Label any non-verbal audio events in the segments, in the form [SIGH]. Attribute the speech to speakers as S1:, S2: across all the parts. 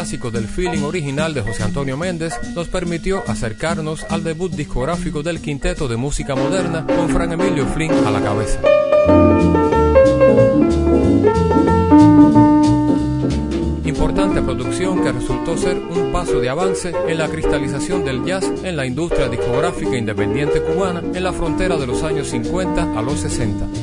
S1: Clásico del feeling original de José Antonio Méndez, nos permitió acercarnos al debut discográfico del quinteto de música moderna con Fran Emilio Flynn a la cabeza. Importante producción que resultó ser un paso de avance en la cristalización del jazz en la industria discográfica independiente cubana en la frontera de los años 50 a los 60.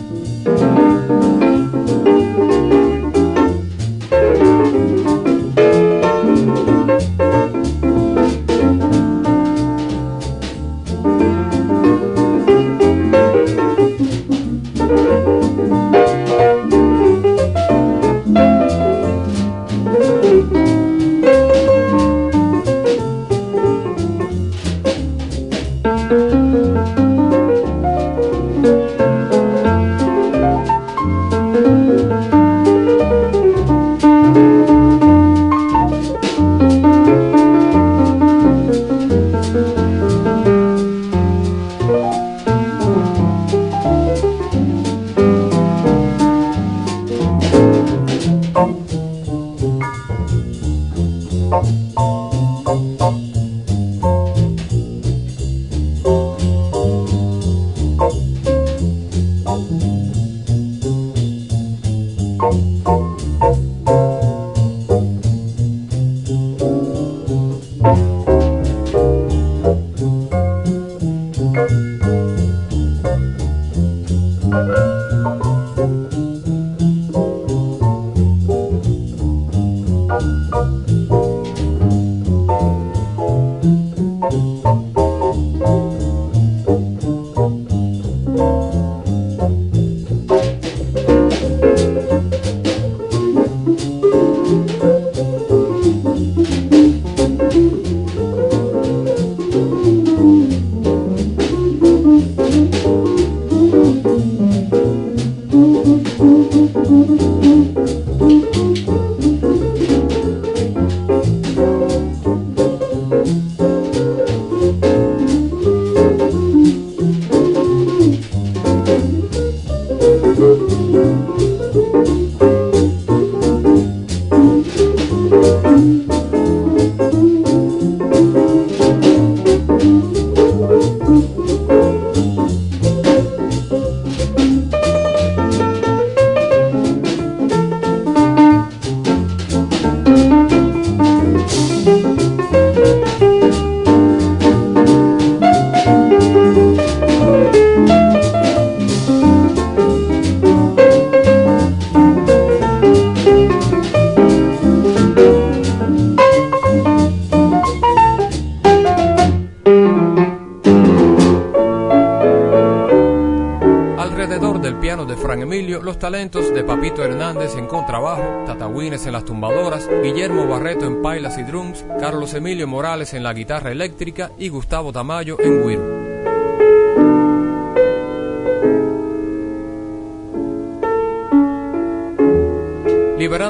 S1: Los talentos de Papito Hernández en contrabajo, Tatawines en las tumbadoras, Guillermo Barreto en pailas y drums, Carlos Emilio Morales en la guitarra eléctrica y Gustavo Tamayo en güiro.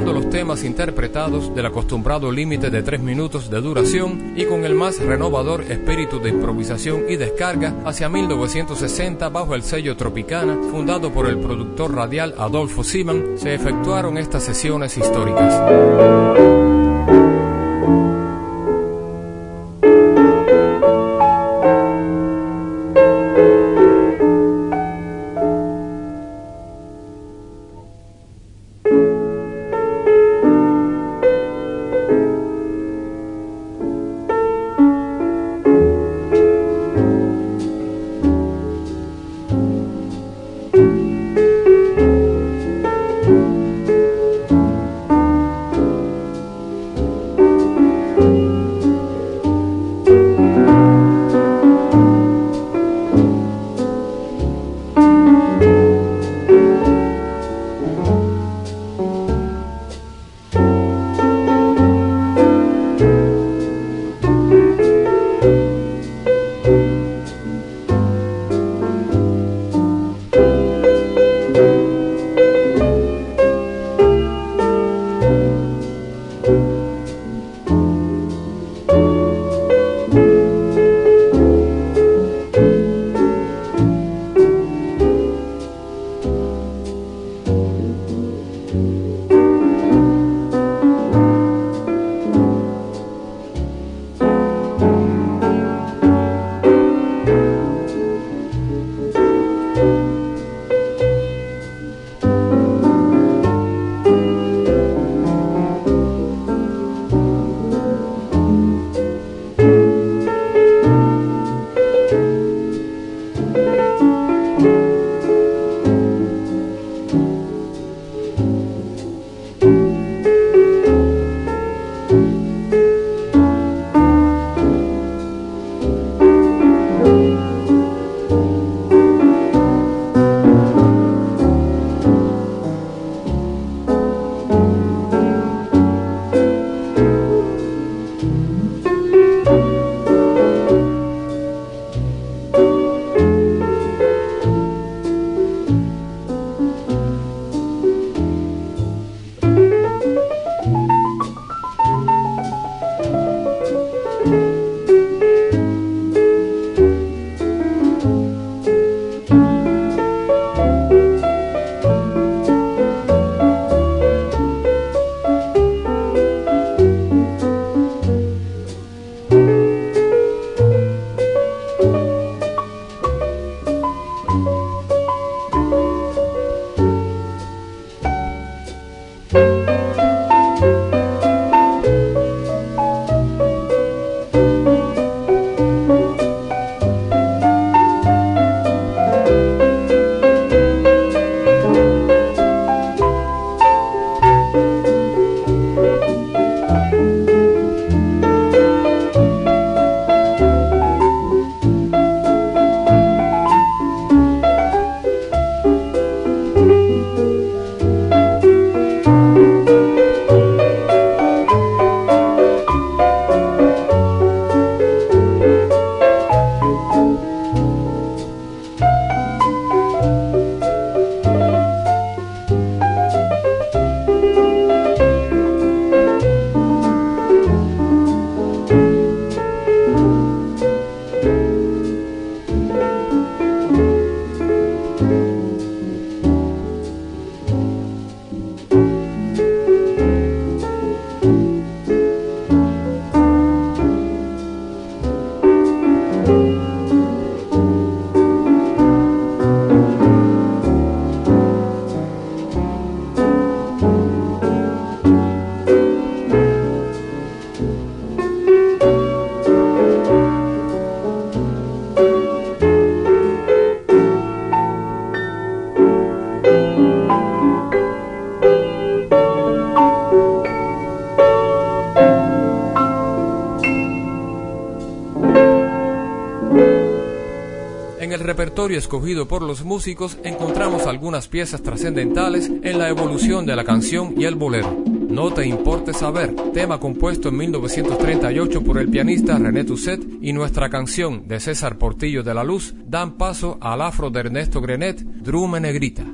S1: Los temas interpretados del acostumbrado límite de tres minutos de duración y con el más renovador espíritu de improvisación y descarga hacia 1960 bajo el sello Tropicana, fundado por el productor radial Adolfo Siman, se efectuaron estas sesiones históricas. Repertorio escogido por los músicos encontramos algunas piezas trascendentales en la evolución de la canción y el bolero. No te importe saber, tema compuesto en 1938 por el pianista René Tusset y nuestra canción de César Portillo de la Luz dan paso al afro de Ernesto Grenet, Drume Negrita.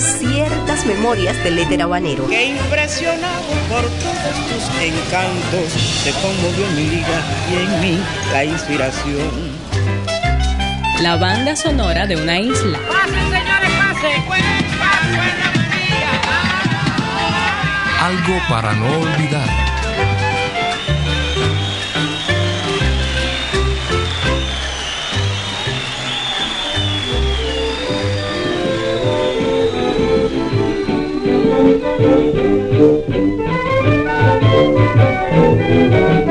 S2: Ciertas memorias del éter habanero.
S3: Que impresionado por todos tus encantos, se conmovió en mi vida y en mí la inspiración.
S4: La banda sonora de una isla.
S5: ¡Pasen, señores, pasen!
S6: Algo para no olvidar. Thank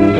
S6: you.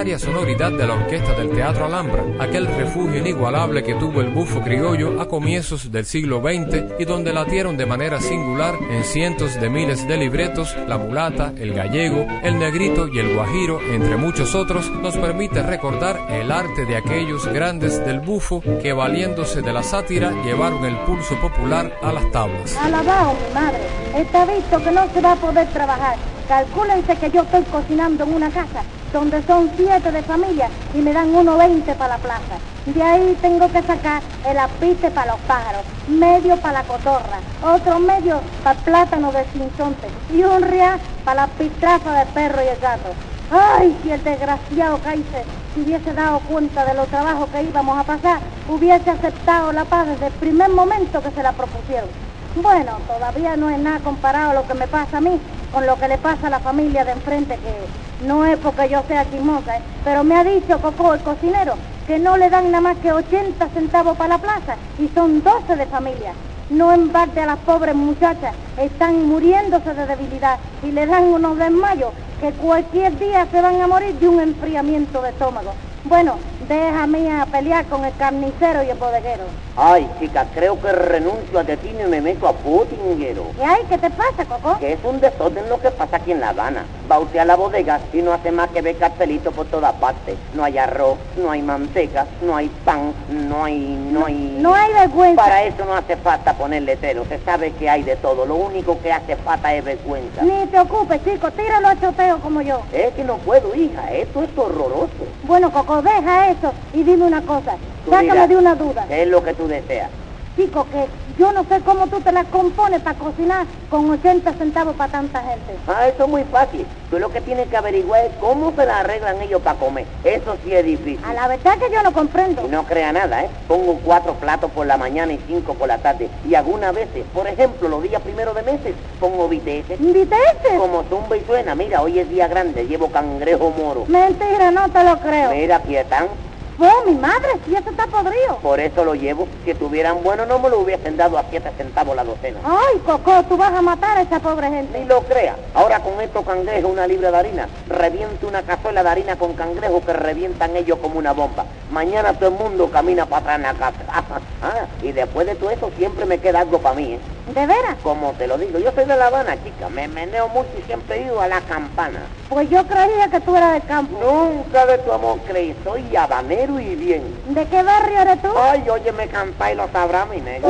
S1: Extraordinaria sonoridad de la orquesta del Teatro Alhambra, aquel refugio inigualable que tuvo el bufo criollo a comienzos del siglo XX y donde latieron de manera singular en cientos de miles de libretos la mulata, el gallego, el negrito y el guajiro, entre muchos otros, nos permite recordar el arte de aquellos grandes del bufo que valiéndose de la sátira llevaron el pulso popular a las tablas.
S7: Alabado, mi madre. Está visto que no se va a poder trabajar. Calcúlense que yo estoy cocinando en una casa donde son siete de familia y me dan 1.20 para la plaza. De ahí tengo que sacar el apite para los pájaros, medio para la cotorra, otro medio para el plátano de cinzonte y un real para la pistraza de perro y el gato. Ay, si el desgraciado Kaiser se hubiese dado cuenta de los trabajos que íbamos a pasar, hubiese aceptado la paz desde el primer momento que se la propusieron. Bueno, todavía no es nada comparado a lo que me pasa a mí con lo que le pasa a la familia de enfrente, que no es porque yo sea chismosa, ¿eh? pero me ha dicho Coco, el cocinero, que no le dan nada más que 80 centavos para la plaza y son 12 de familia. No en parte a las pobres muchachas, están muriéndose de debilidad y le dan unos desmayos que cualquier día se van a morir de un enfriamiento de estómago. Bueno, déjame a pelear con el carnicero y el bodeguero.
S8: Ay, chica, creo que renuncio a Tetino y me meto a putinguero.
S7: ¿Qué hay? ¿Qué te pasa, Coco?
S8: Que es un desorden lo que pasa aquí en La Habana. Va usted a la bodega y no hace más que ver cartelitos por todas partes. No hay arroz, no hay manteca, no hay pan, no hay... no hay...
S7: No hay vergüenza.
S8: Para eso no hace falta poner letreros, se sabe que hay de todo. Lo único que hace falta es vergüenza.
S7: Ni te ocupes, chico, tíralo a choteo como yo.
S8: Es que no puedo, hija, esto es horroroso.
S7: Bueno, Coco, deja eso y dime una cosa.
S8: Tú
S7: Sácame
S8: dirás,
S7: de una duda.
S8: ¿Qué es lo que tú deseas?
S7: Chico, que yo no sé cómo tú te las compones para cocinar con 80 centavos para tanta gente.
S8: Ah, eso es muy fácil. Tú lo que tienes que averiguar es cómo se la arreglan ellos para comer. Eso sí es difícil.
S7: A la verdad que yo no comprendo.
S8: Y no crea nada, ¿eh? Pongo cuatro platos por la mañana y cinco por la tarde. Y algunas veces, por ejemplo, los días primeros de meses, pongo viteces.
S7: ¿Viteces?
S8: Como zumba y suena. Mira, hoy es día grande, llevo cangrejo moro.
S7: Mentira, no te lo creo.
S8: Mira, aquí están.
S7: Oh, mi madre, si eso está podrido.
S8: Por eso lo llevo. Si estuvieran buenos no me lo hubiesen dado a siete centavos la docena.
S7: Ay, Coco, tú vas a matar a esa pobre
S8: Ni
S7: gente.
S8: lo crea. Ahora con estos cangrejos, una libra de harina, reviento una cazuela de harina con cangrejos que revientan ellos como una bomba. Mañana todo el mundo camina para atrás en la casa. [LAUGHS] Ah, y después de todo eso siempre me queda algo para mí, ¿eh?
S7: ¿De veras?
S8: Como te lo digo, yo soy de La Habana, chica. Me meneo mucho y siempre he ido a la campana.
S7: Pues yo creía que tú eras del campo.
S8: Nunca de tu amor creí. Soy habanero y bien.
S7: ¿De qué barrio eres tú?
S8: Ay, oye, me canta y lo sabrá mi negro.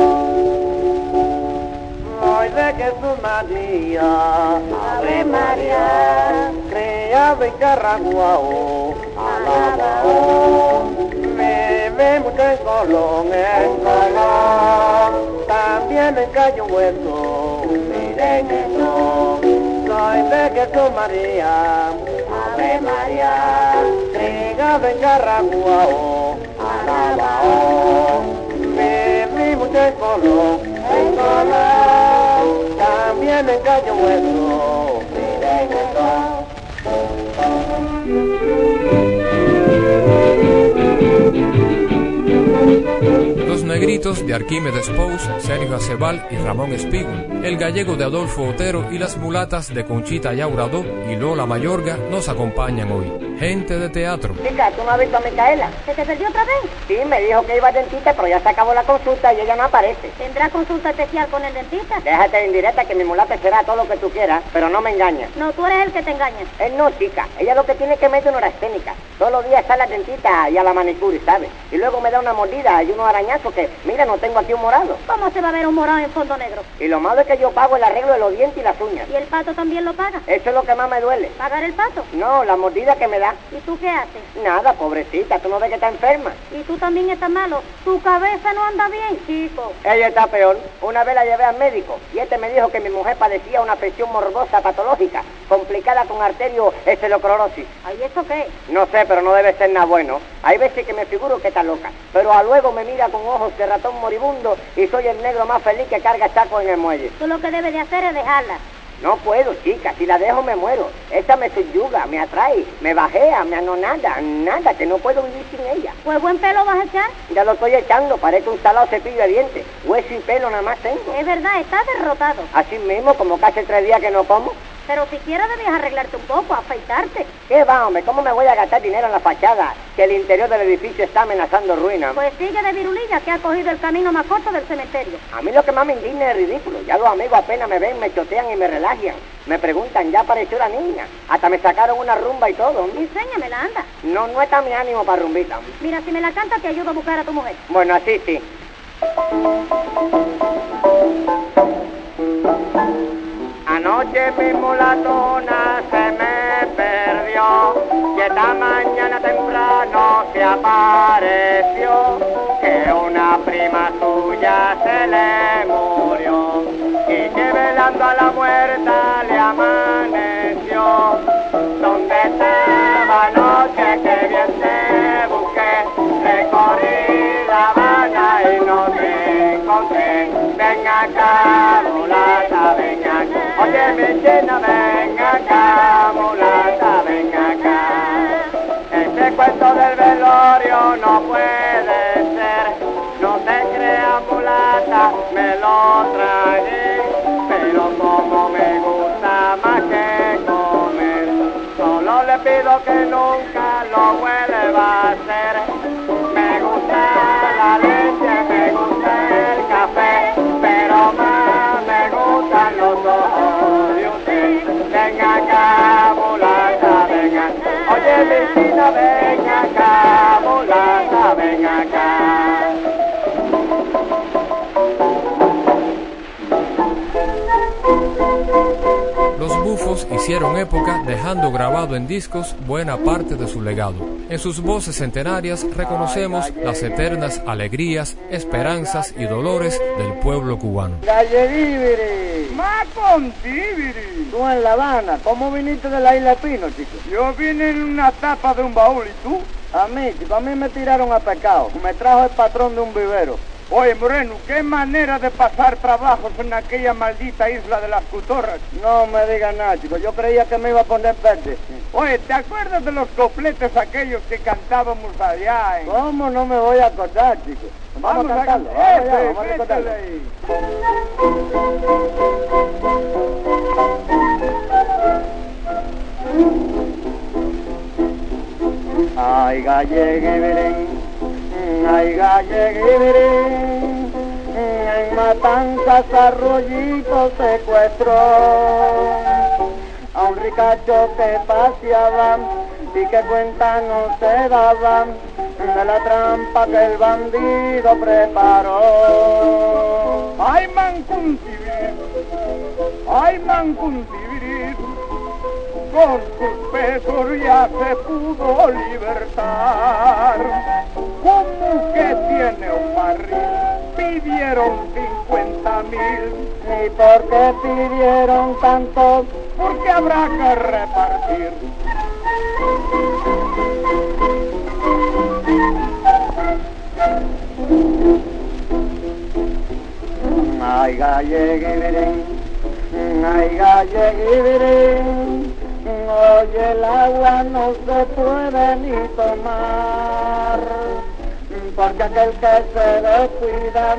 S8: Soy de Jesús María,
S7: Ave María,
S8: criado en Carraguao, alabao. Me ve mucho en Colón, en Colón, también en Cayo Hueso, miren eso. Soy Jesús María, Ave María, criado en Carraguao, alabao. Me vi mucho en Colón, en Colón, también en Cayo Hueso,
S1: negritos de Arquímedes Pous, Sergio Acebal y Ramón Espígul, el gallego de Adolfo Otero y las mulatas de Conchita Yauradó y Lola Mayorga nos acompañan hoy. Gente de teatro.
S8: Chica, ¿tú no has visto a Micaela?
S7: ¿Se te perdió otra vez?
S8: Sí, me dijo que iba al dentista, pero ya se acabó la consulta y ella no aparece.
S7: ¿Tendrá consulta especial con el dentista?
S8: Déjate de indirecta que mi mulata será todo lo que tú quieras, pero no me engañes.
S7: No, tú eres el que te engaña.
S8: Él no, chica. Ella lo que tiene que meter una escénica. Todos los días sale al dentista y a la manicure, ¿sabes? Y luego me da una mordida y unos arañazos que, mira, no tengo aquí un morado.
S7: ¿Cómo se va a ver un morado en fondo negro?
S8: Y lo malo es que yo pago el arreglo de los dientes y las uñas.
S7: ¿Y el pato también lo paga?
S8: Eso es lo que más me duele.
S7: ¿Pagar el pato?
S8: No, la mordida que me da.
S7: ¿Y tú qué haces?
S8: Nada, pobrecita, tú no ves que está enferma.
S7: ¿Y tú también estás malo? ¿Tu cabeza no anda bien, chico?
S8: Ella está peor. Una vez la llevé al médico y este me dijo que mi mujer padecía una presión morbosa patológica, complicada con arterio esteloclorosis.
S7: ¿Ay, eso qué?
S8: No sé, pero no debe ser nada bueno. Hay veces que me figuro que está loca, pero a luego me mira con ojos de ratón moribundo y soy el negro más feliz que carga saco en el muelle.
S7: Tú lo que debes de hacer es dejarla.
S8: No puedo, chica, si la dejo me muero. Esa me subyuga, me atrae, me bajea, me anonada, nada, que no puedo vivir sin ella.
S7: Pues buen pelo vas a echar.
S8: Ya lo estoy echando, parece un salado cepillo de dientes. Hueso y pelo nada más tengo.
S7: Es verdad, estás derrotado.
S8: Así mismo, como casi tres días que no como.
S9: Pero si quieres debías arreglarte un poco, afeitarte.
S10: ¿Qué va, hombre? ¿Cómo me voy a gastar dinero en la fachada? Que el interior del edificio está amenazando ruina.
S9: Pues sigue de virulilla que ha cogido el camino más corto del cementerio.
S10: A mí lo que más me indigna es ridículo. Ya los amigos apenas me ven, me chotean y me relajan. Me preguntan, ya apareció la niña. Hasta me sacaron una rumba y todo.
S9: Enséñamela, anda.
S10: No, no está mi ánimo para rumbita.
S9: Mira, si me la canta te ayudo a buscar a tu mujer.
S10: Bueno, así sí. Anoche mi mulatona se me perdió. Y esta mañana temprano se apareció que una prima suya se le murió. Y que velando a la muerta
S1: hicieron época dejando grabado en discos buena parte de su legado. En sus voces centenarias reconocemos las eternas alegrías, esperanzas y dolores del pueblo cubano.
S11: Más contibiri.
S12: Tú en La Habana, ¿cómo viniste de la isla Pino, chico?
S11: Yo vine en una tapa de un baúl y tú.
S12: A mí, chico, a mí me tiraron a pecado. Me trajo el patrón de un vivero.
S11: Oye, Moreno, qué manera de pasar trabajos en aquella maldita isla de las Cutorras.
S12: No me digas nada, chico. Yo creía que me iba a poner verde.
S11: Oye, ¿te acuerdas de los copletes aquellos que cantábamos allá? En...
S12: ¿Cómo no me voy a acordar, chico? Vamos,
S11: Vamos a
S12: cantarlo.
S11: cantar.
S12: Vamos, allá,
S11: Ese,
S12: vamos a. Ay, galleguibiri, ay, en Matanzas Arroyito secuestró a un ricacho que paseaba y que cuenta no se daba de la trampa que el bandido preparó.
S11: Ay, mancuntibir, ay, mancuntibir, con sus pesos ya se pudo libertar. ¿Cómo que tiene un barril? Pidieron 50 mil,
S12: ¿Y por qué pidieron tanto?
S11: porque habrá que repartir.
S12: Ay, galleguibirín, ay, galleguibirín, oye, el agua no se puede ni tomar, porque aquel que se descuida,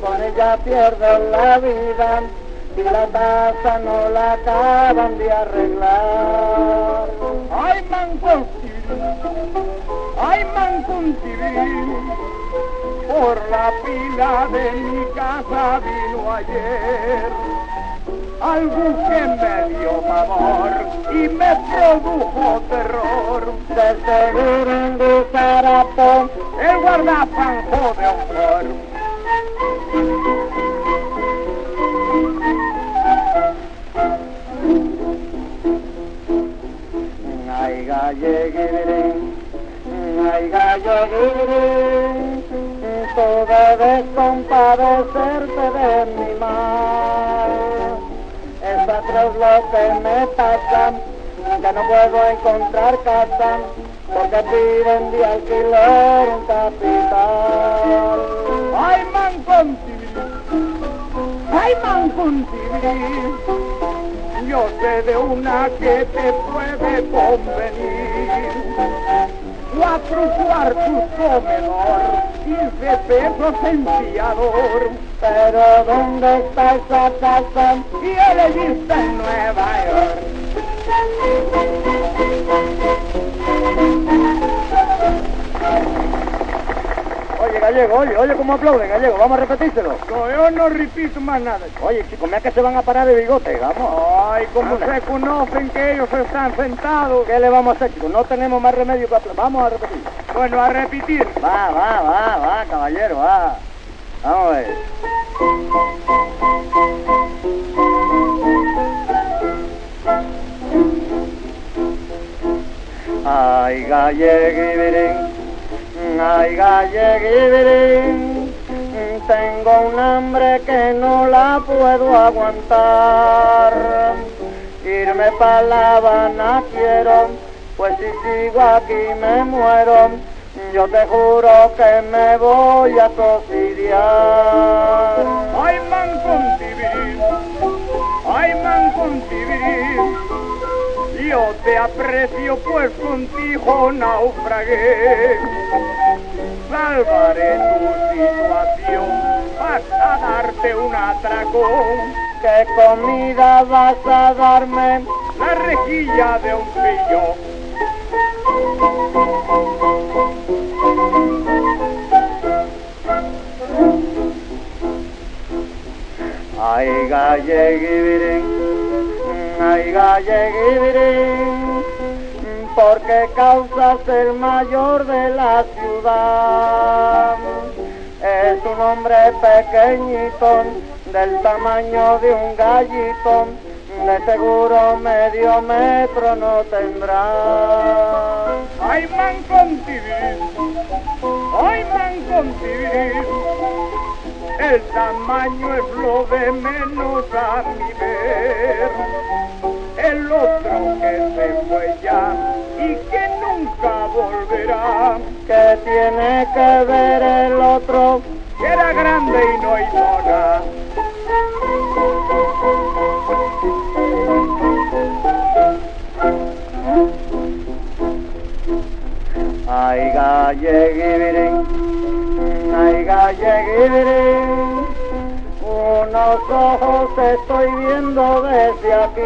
S12: con ella pierde la vida, y la taza no la acaban de arreglar.
S11: Ay, mancuntibir, ay, mancuntibir, por la pila de mi casa vino ayer. Algún que me dio favor y me produjo terror.
S12: De seguro en
S11: El guardafanjo de un flor.
S12: Ay, galleguirín, ay, galleguirín, tú debes compadecerte de mi mal. Es atroz lo que me pasa, que no puedo encontrar casa, porque piden de alquiler un capital.
S11: Ay, mancuntibir, ay, mancuntibir. Yo sé de una que te puede convenir. Cuatro cuartos comedor, quince pesos en fiador.
S12: Pero ¿dónde está esa casa?
S11: Y él está en Nueva York. [LAUGHS]
S12: Gallego, oye, oye cómo aplauden, Gallego, vamos a repetírselo.
S11: No, yo no repito más nada.
S12: Oye, chicos, mira que se van a parar de bigote, vamos.
S11: Ay, como
S12: Anda.
S11: se conocen que ellos están sentados.
S12: ¿Qué le vamos a hacer, chicos? No tenemos más remedio que aplaudar. Vamos a repetir.
S11: Bueno, a repetir.
S12: Va, va, va, va, caballero, va. Vamos a ver. Ay, galleguibirín, ay, galleguibirín, tengo un hambre que no la puedo aguantar. Irme pa' La Habana quiero, pues si sigo aquí me muero. Yo te juro que me voy a cocidiar.
S11: Ay, man con tibirín. Ay, man con tibirín. Yo te aprecio, pues contigo naufragué. Salvaré tu situación, vas a darte un atracón.
S12: ¿Qué comida vas a darme?
S11: La rejilla de un pillo.
S12: Ay, galleguibirín, ay, galleguibirín, porque causas el mayor de la ciudad. Es un hombre pequeñito, del tamaño de un gallito, de seguro medio metro no tendrá.
S11: Ay, man con tibirín. Ay, man con tibirín. El tamaño es lo de menos a mi ver. El otro que se fue ya y que nunca volverá.
S12: ¿Qué tiene que ver el otro?
S11: Que era grande y no hizo nada.
S12: Ay, galleguibirín, ay, galleguibirín, unos ojos estoy viendo desde aquí,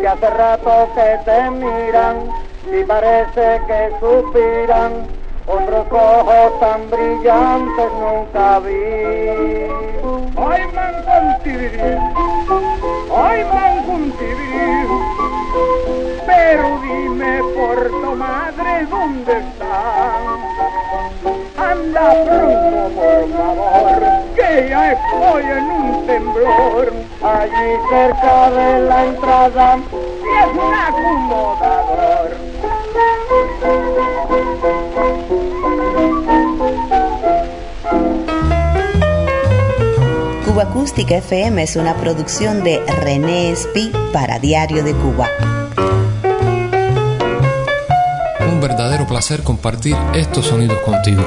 S12: que hace rato que te miran y parece que suspiran, otros ojos tan brillantes nunca vi.
S11: Ay, man con tibirín. Ay, man con tibirín. Pero dime por tu madre dónde está. Anda pronto, por favor, que ya estoy en un temblor.
S12: Allí cerca de la entrada,
S11: Y es un acomodador.
S2: Cuba Acústica FM es una producción de René Espi para Diario de Cuba.
S6: Un verdadero placer compartir estos sonidos contigo.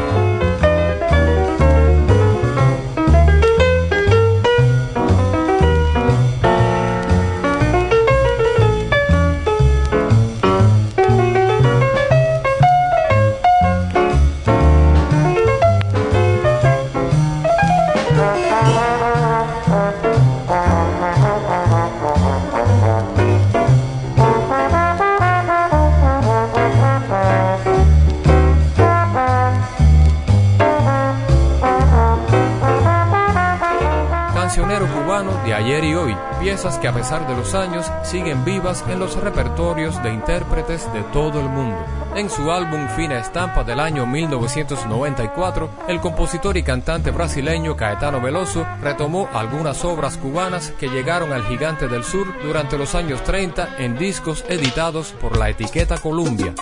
S1: Que a pesar de los años siguen vivas en los repertorios de intérpretes de todo el mundo. En su álbum Fina Estampa del año 1994, el compositor y cantante brasileño Caetano Veloso retomó algunas obras cubanas que llegaron al gigante del sur durante los años 30 en discos editados por la etiqueta Columbia.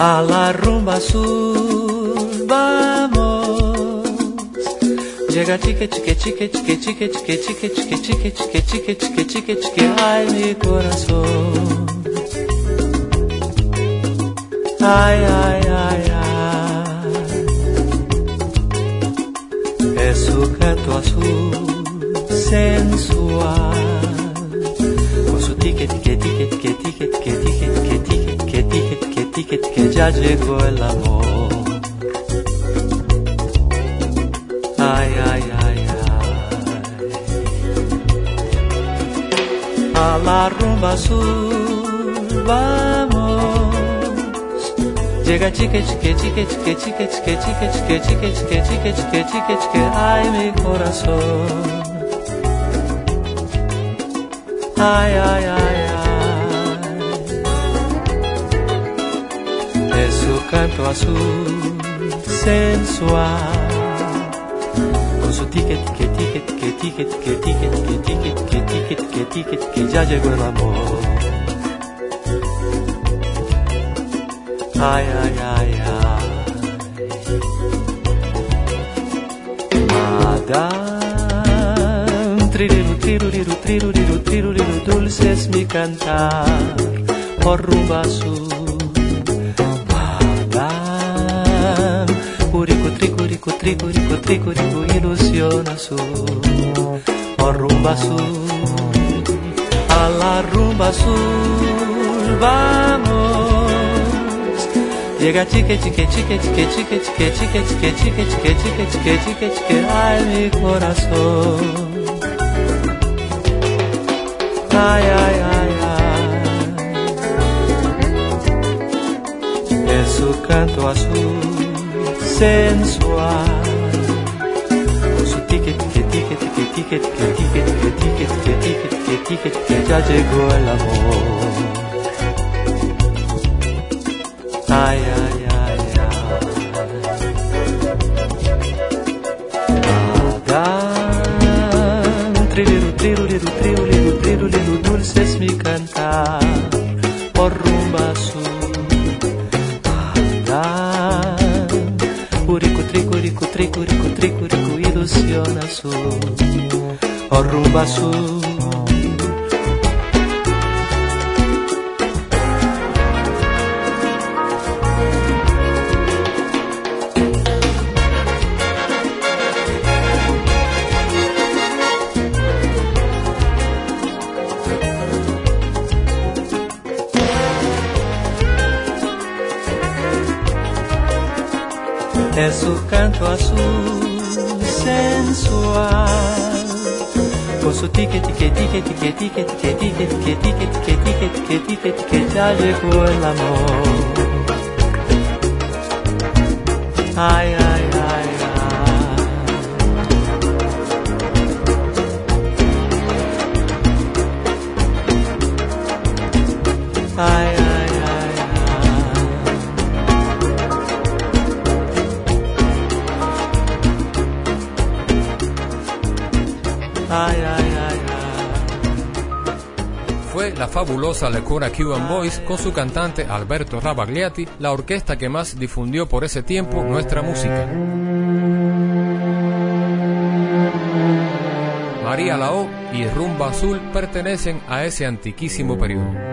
S13: a la rumba sur vamos llega chique chique chique chique chique chique chique chique chique chique chique chique chique chique ay mi corazón ay ay ay ay es su gato azul sensual con su ticket ticket ticket ticket ticket ticket ticket ticket ticket ticket que ya llegó el amor La rumba azul vamos. Llega chique, chique, chique, chique, chique, chique, chique, chique, chique, chique, chique, chique, chique, chique, ay mi corazón. Ay, ay, ay, ay. Es su canto azul sensual ticket, que ticket, que ticket, que ticket, que ticket, que ticket, que ticket, que ya llegó el amor. Ay, ay, ay, ay. Madame, triruru, tiruriru, tiruriru, tiruriru, dulce es mi cantar por rumba azul. Madame, curico, tricurico, tricurico, tricurico, ilusión azul, por rumba azul, a la rumba azul vamos. Llega chique, chique, chique, chique, chique, chique, chique, chique, chique, chique, chique, chique, chique, chique, ay mi corazón. Ay, ay, ay, ay. Es su canto azul sensual. ticket, que ticket, que ticket, que ticket, que ticket, que ya llegó el amor. Ay, ay, ay, ay. Hagan trilero, trilero, trilero, trilero, dulce es mi cantar por rumba azul. Hagan, curico, trico, rico, trico, rico, trico, rico, ilusión azul. Por rumba canto azul sensual con su tique tique tique tique tique tique
S1: fabulosa Lecura Cuban Boys con su cantante Alberto Rabagliati, la orquesta que más difundió por ese tiempo nuestra música. María Lao y Rumba Azul pertenecen a ese antiquísimo periodo.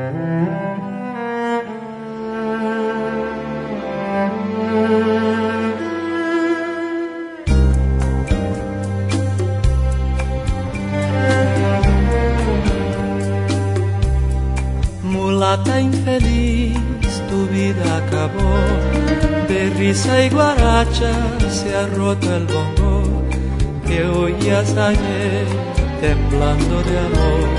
S13: Infeliz, tu vida acabó. De risa y guaracha se ha roto el bongo que oías ayer temblando de amor.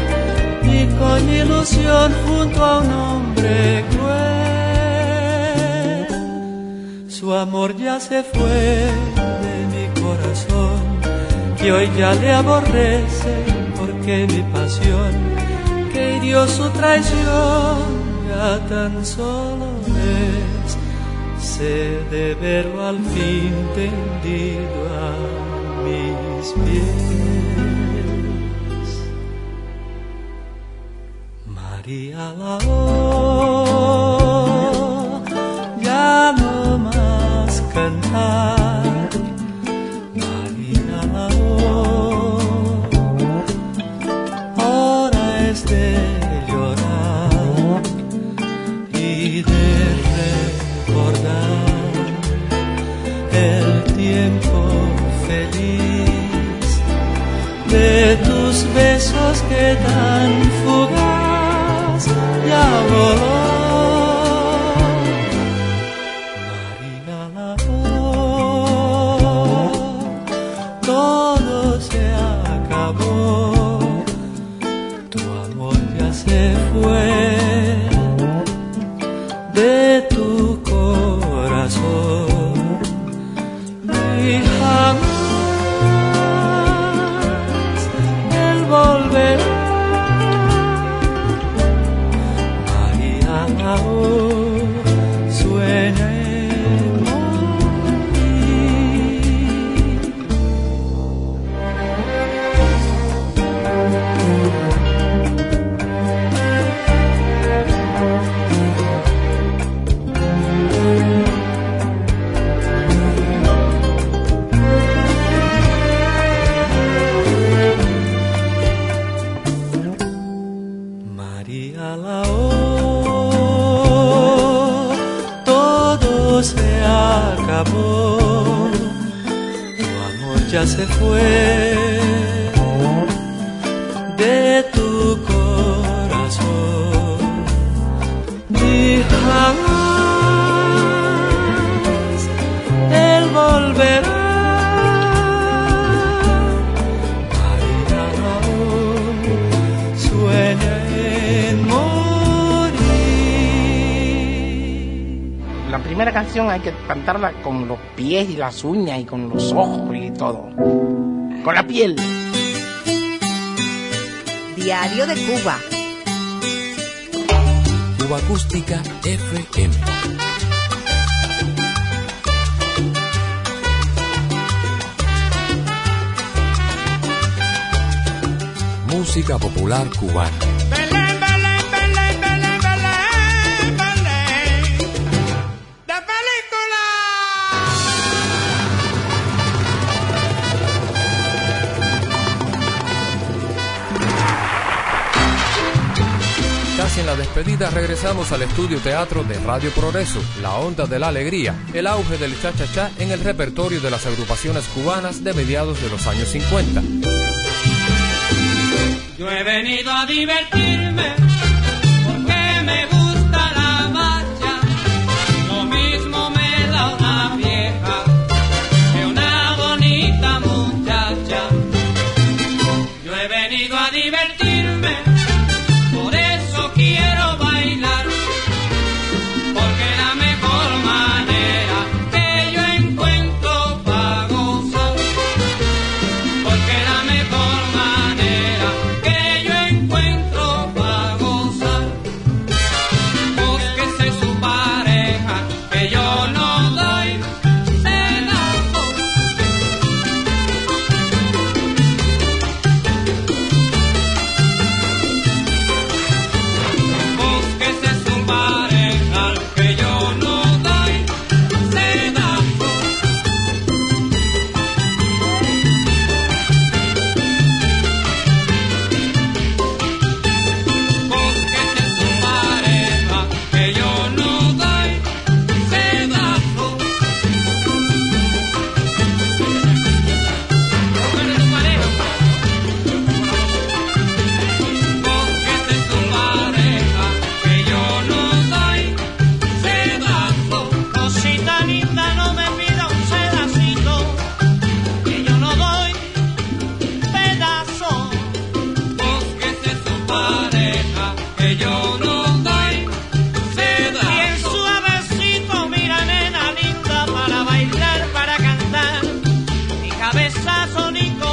S13: Y con ilusión junto a un hombre cruel, su amor ya se fue de mi corazón. Y hoy ya le aborrece porque mi pasión que hirió su traición ya tan solo es de verlo al fin tendido a mis pies. María la
S14: cantarla con los pies y las uñas y con los ojos y todo. Con la piel.
S2: Diario de Cuba.
S6: Cuba Acústica FM. Música popular cubana.
S1: La despedida regresamos al estudio teatro de Radio Progreso, La Onda de la Alegría, el auge del cha-cha-cha en el repertorio de las agrupaciones cubanas de mediados de los años 50.
S5: Yo he venido a divertirme cabezazo ni codazo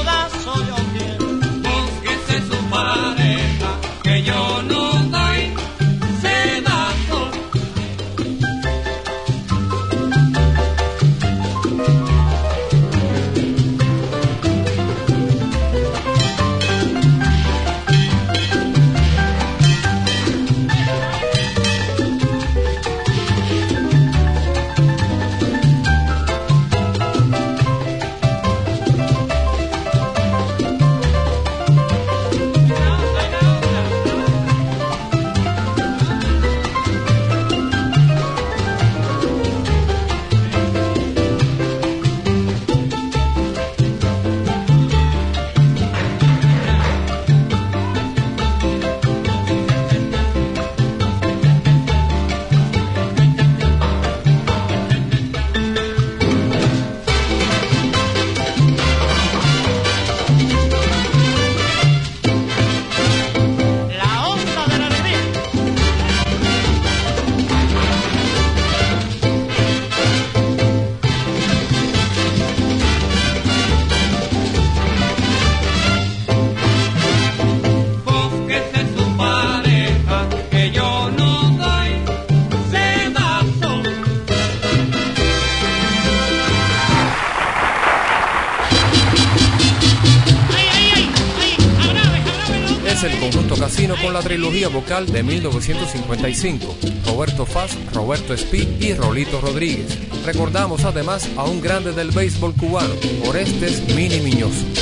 S1: vocal de 1955, Roberto Faz, Roberto Espí y Rolito Rodríguez. Recordamos además a un grande del béisbol cubano, Orestes Mini Miñoso.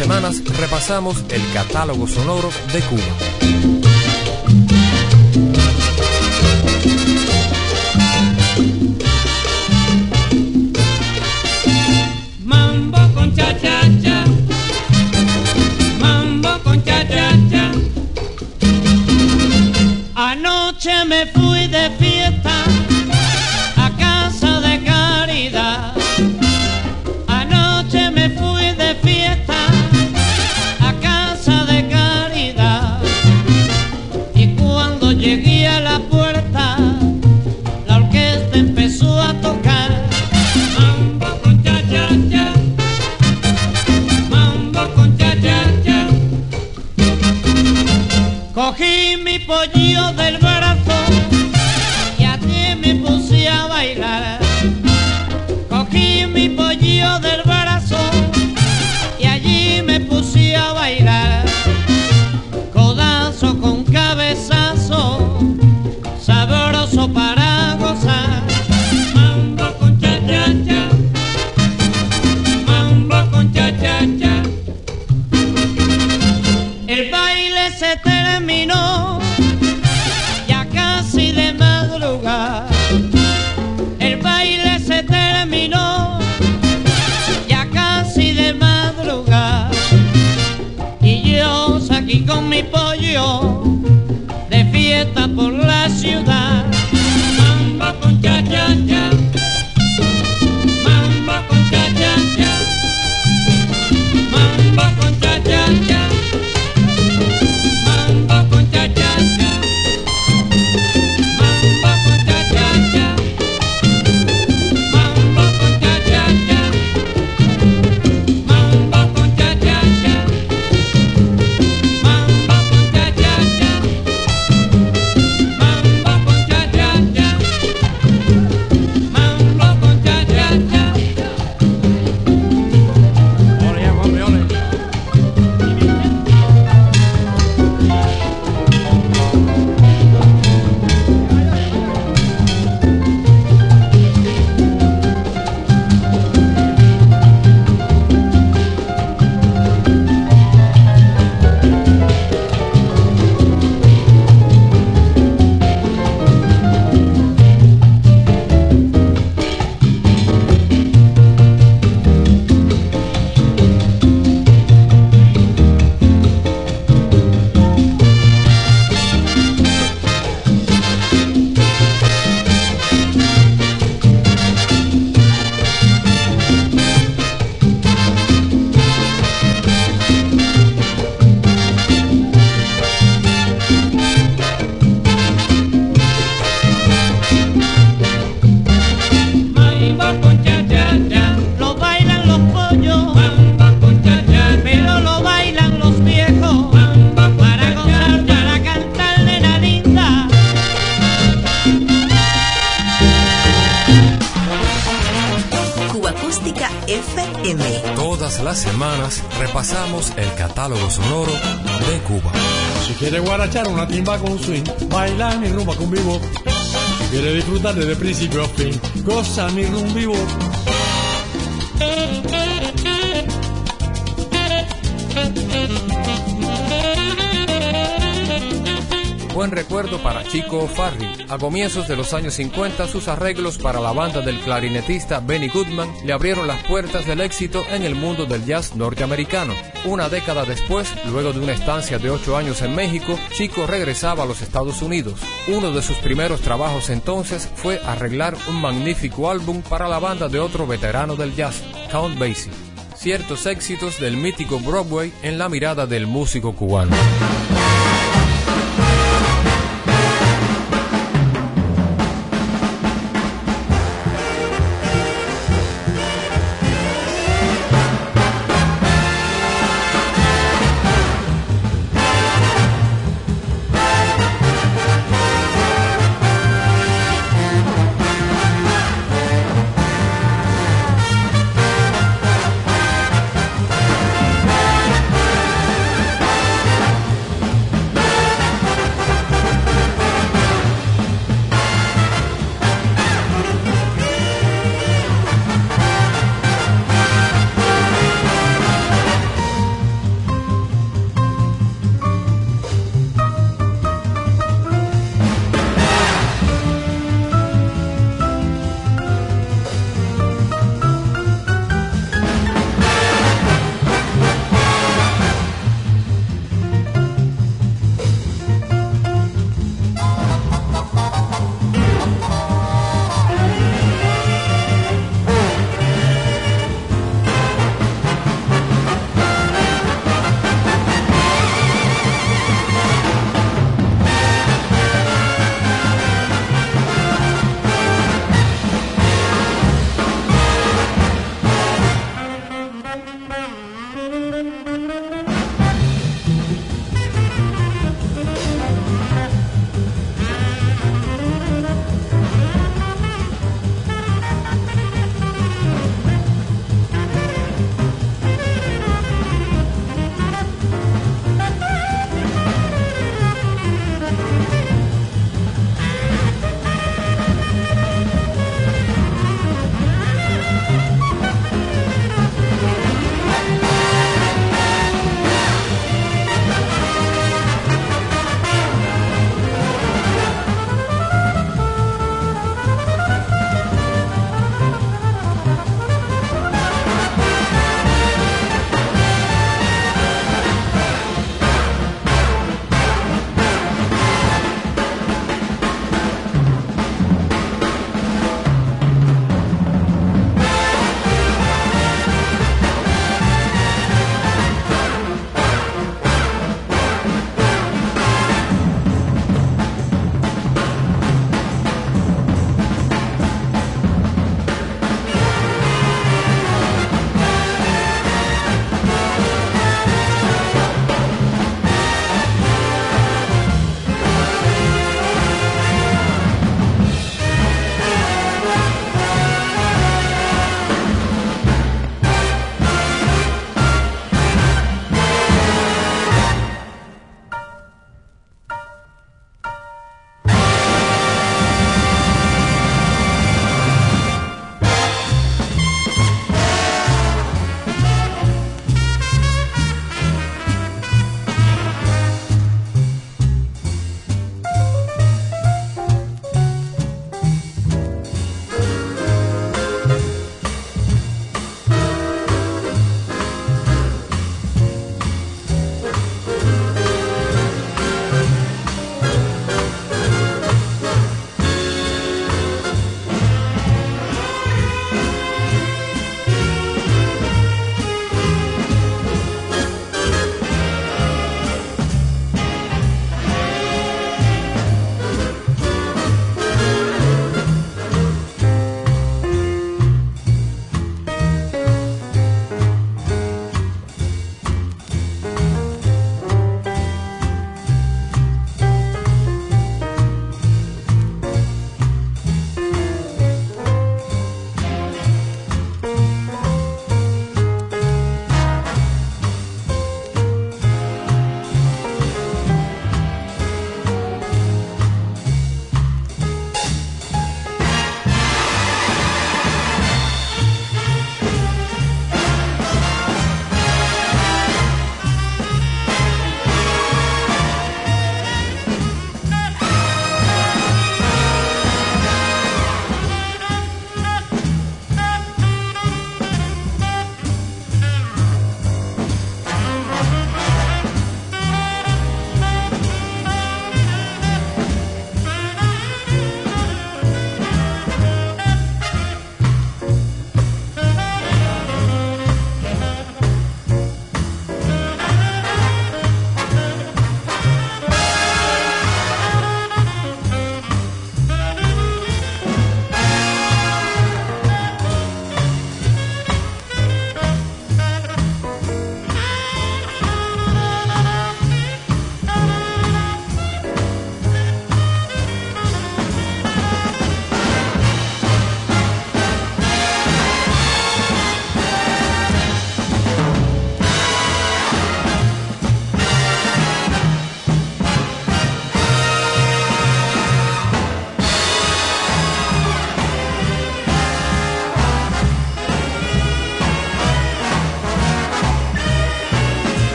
S1: Semanas repasamos el catálogo sonoro de Cuba.
S5: Pollo del
S15: disfrutar desde principio a fin, goza mi rumba
S1: Buen recuerdo para Chico Farri. A comienzos de los años 50, sus arreglos para la banda del clarinetista Benny Goodman le abrieron las puertas del éxito en el mundo del jazz norteamericano. Una década después, luego de una estancia de ocho años en México, Chico regresaba a los Estados Unidos. Uno de sus primeros trabajos entonces fue arreglar un magnífico álbum para la banda de otro veterano del jazz, Count Basie. Ciertos éxitos del mítico Broadway en la mirada del músico cubano.